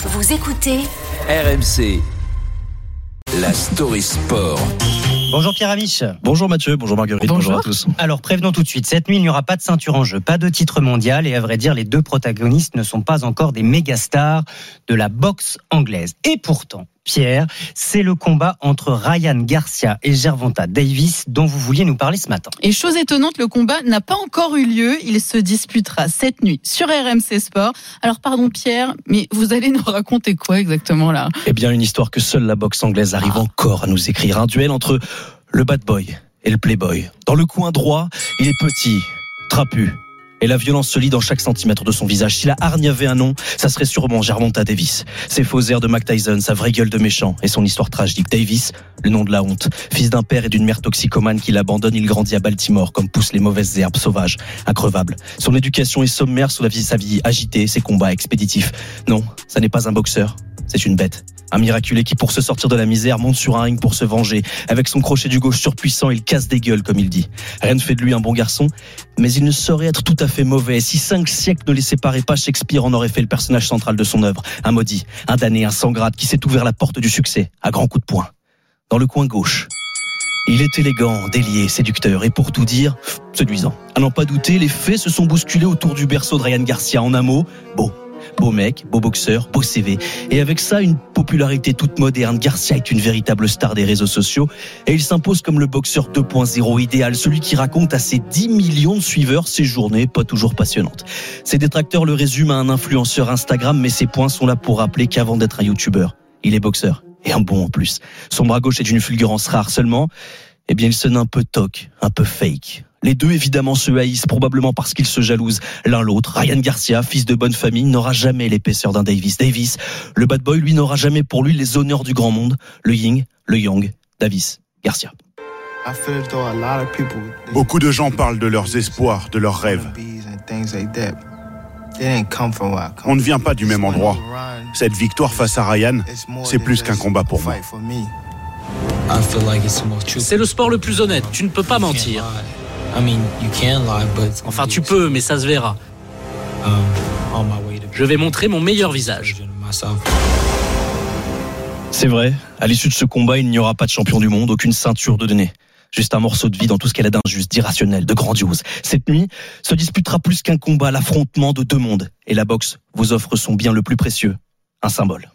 Vous écoutez RMC. La story sport. Bonjour Pierre Amiche. Bonjour Mathieu, bonjour Marguerite, bonjour. Bonjour. à tous. Alors prévenons tout de suite, cette nuit il n'y aura pas de ceinture en jeu, pas de titre mondial et à vrai dire les deux protagonistes ne sont pas encore des méga stars de la boxe anglaise. Et pourtant, Pierre, c'est le combat entre Ryan Garcia et Gervonta Davis dont vous vouliez nous parler ce matin. Et chose étonnante, le combat n'a pas encore eu lieu. Il se disputera cette nuit sur RMC Sport. Alors pardon Pierre, mais vous allez nous raconter quoi exactement là? Eh bien, une histoire que seule la boxe anglaise arrive Ah. encore à nous écrire. Un duel entre le bad boy et le playboy. Dans le coin droit, il est petit, trapu. Et la violence se lit dans chaque centimètre de son visage. Si la hargne avait un nom, ça serait sûrement Gervonta Davis. Ses faux airs de Mac Tyson, sa vraie gueule de méchant et son histoire tragique. Davis, le nom de la honte. Fils d'un père et d'une mère toxicomane qui l'abandonne, il grandit à Baltimore comme poussent les mauvaises herbes sauvages, increvables. Son éducation est sommaire sous la vie, sa vie agitée, ses combats expéditifs. Non, ça n'est pas un boxeur, c'est une bête. Un miraculé qui, pour se sortir de la misère, monte sur un ring pour se venger. Avec son crochet du gauche surpuissant, il casse des gueules, comme il dit. Rien ne fait de lui un bon garçon, mais il ne saurait être tout à fait mauvais. Si cinq siècles ne les séparaient pas, Shakespeare en aurait fait le personnage central de son œuvre. Un maudit, un damné, un sans qui s'est ouvert la porte du succès, à grands coups de poing. Dans le coin gauche. Il est élégant, délié, séducteur et pour tout dire, séduisant. À n'en pas douter, les faits se sont bousculés autour du berceau de Ryan Garcia. En un mot, beau. Beau mec, beau boxeur, beau CV. Et avec ça, une popularité toute moderne. Garcia est une véritable star des réseaux sociaux et il s'impose comme le boxeur 2.0 idéal, celui qui raconte à ses 10 millions de suiveurs ses journées pas toujours passionnantes. Ses détracteurs le résument à un influenceur Instagram, mais ses points sont là pour rappeler qu'avant d'être un youtubeur, il est boxeur. Et un bon en plus. Son bras gauche est d'une fulgurance rare seulement. Eh bien, il sonne un peu toc, un peu fake. Les deux, évidemment, se haïssent, probablement parce qu'ils se jalousent l'un l'autre. Ryan Garcia, fils de bonne famille, n'aura jamais l'épaisseur d'un Davis. Davis, le bad boy, lui, n'aura jamais pour lui les honneurs du grand monde. Le yin, le yang, Davis, Garcia. Beaucoup de gens parlent de leurs espoirs, de leurs rêves. On ne vient pas du même endroit. Cette victoire face à Ryan, c'est plus qu'un combat pour moi. C'est le sport le plus honnête, tu ne peux pas mentir. Enfin, tu peux, mais ça se verra. Je vais montrer mon meilleur visage. C'est vrai, à l'issue de ce combat, il n'y aura pas de champion du monde, aucune ceinture de données. Juste un morceau de vie dans tout ce qu'elle a d'injuste, d'irrationnel, de grandiose. Cette nuit se disputera plus qu'un combat, l'affrontement de deux mondes. Et la boxe vous offre son bien le plus précieux, un symbole.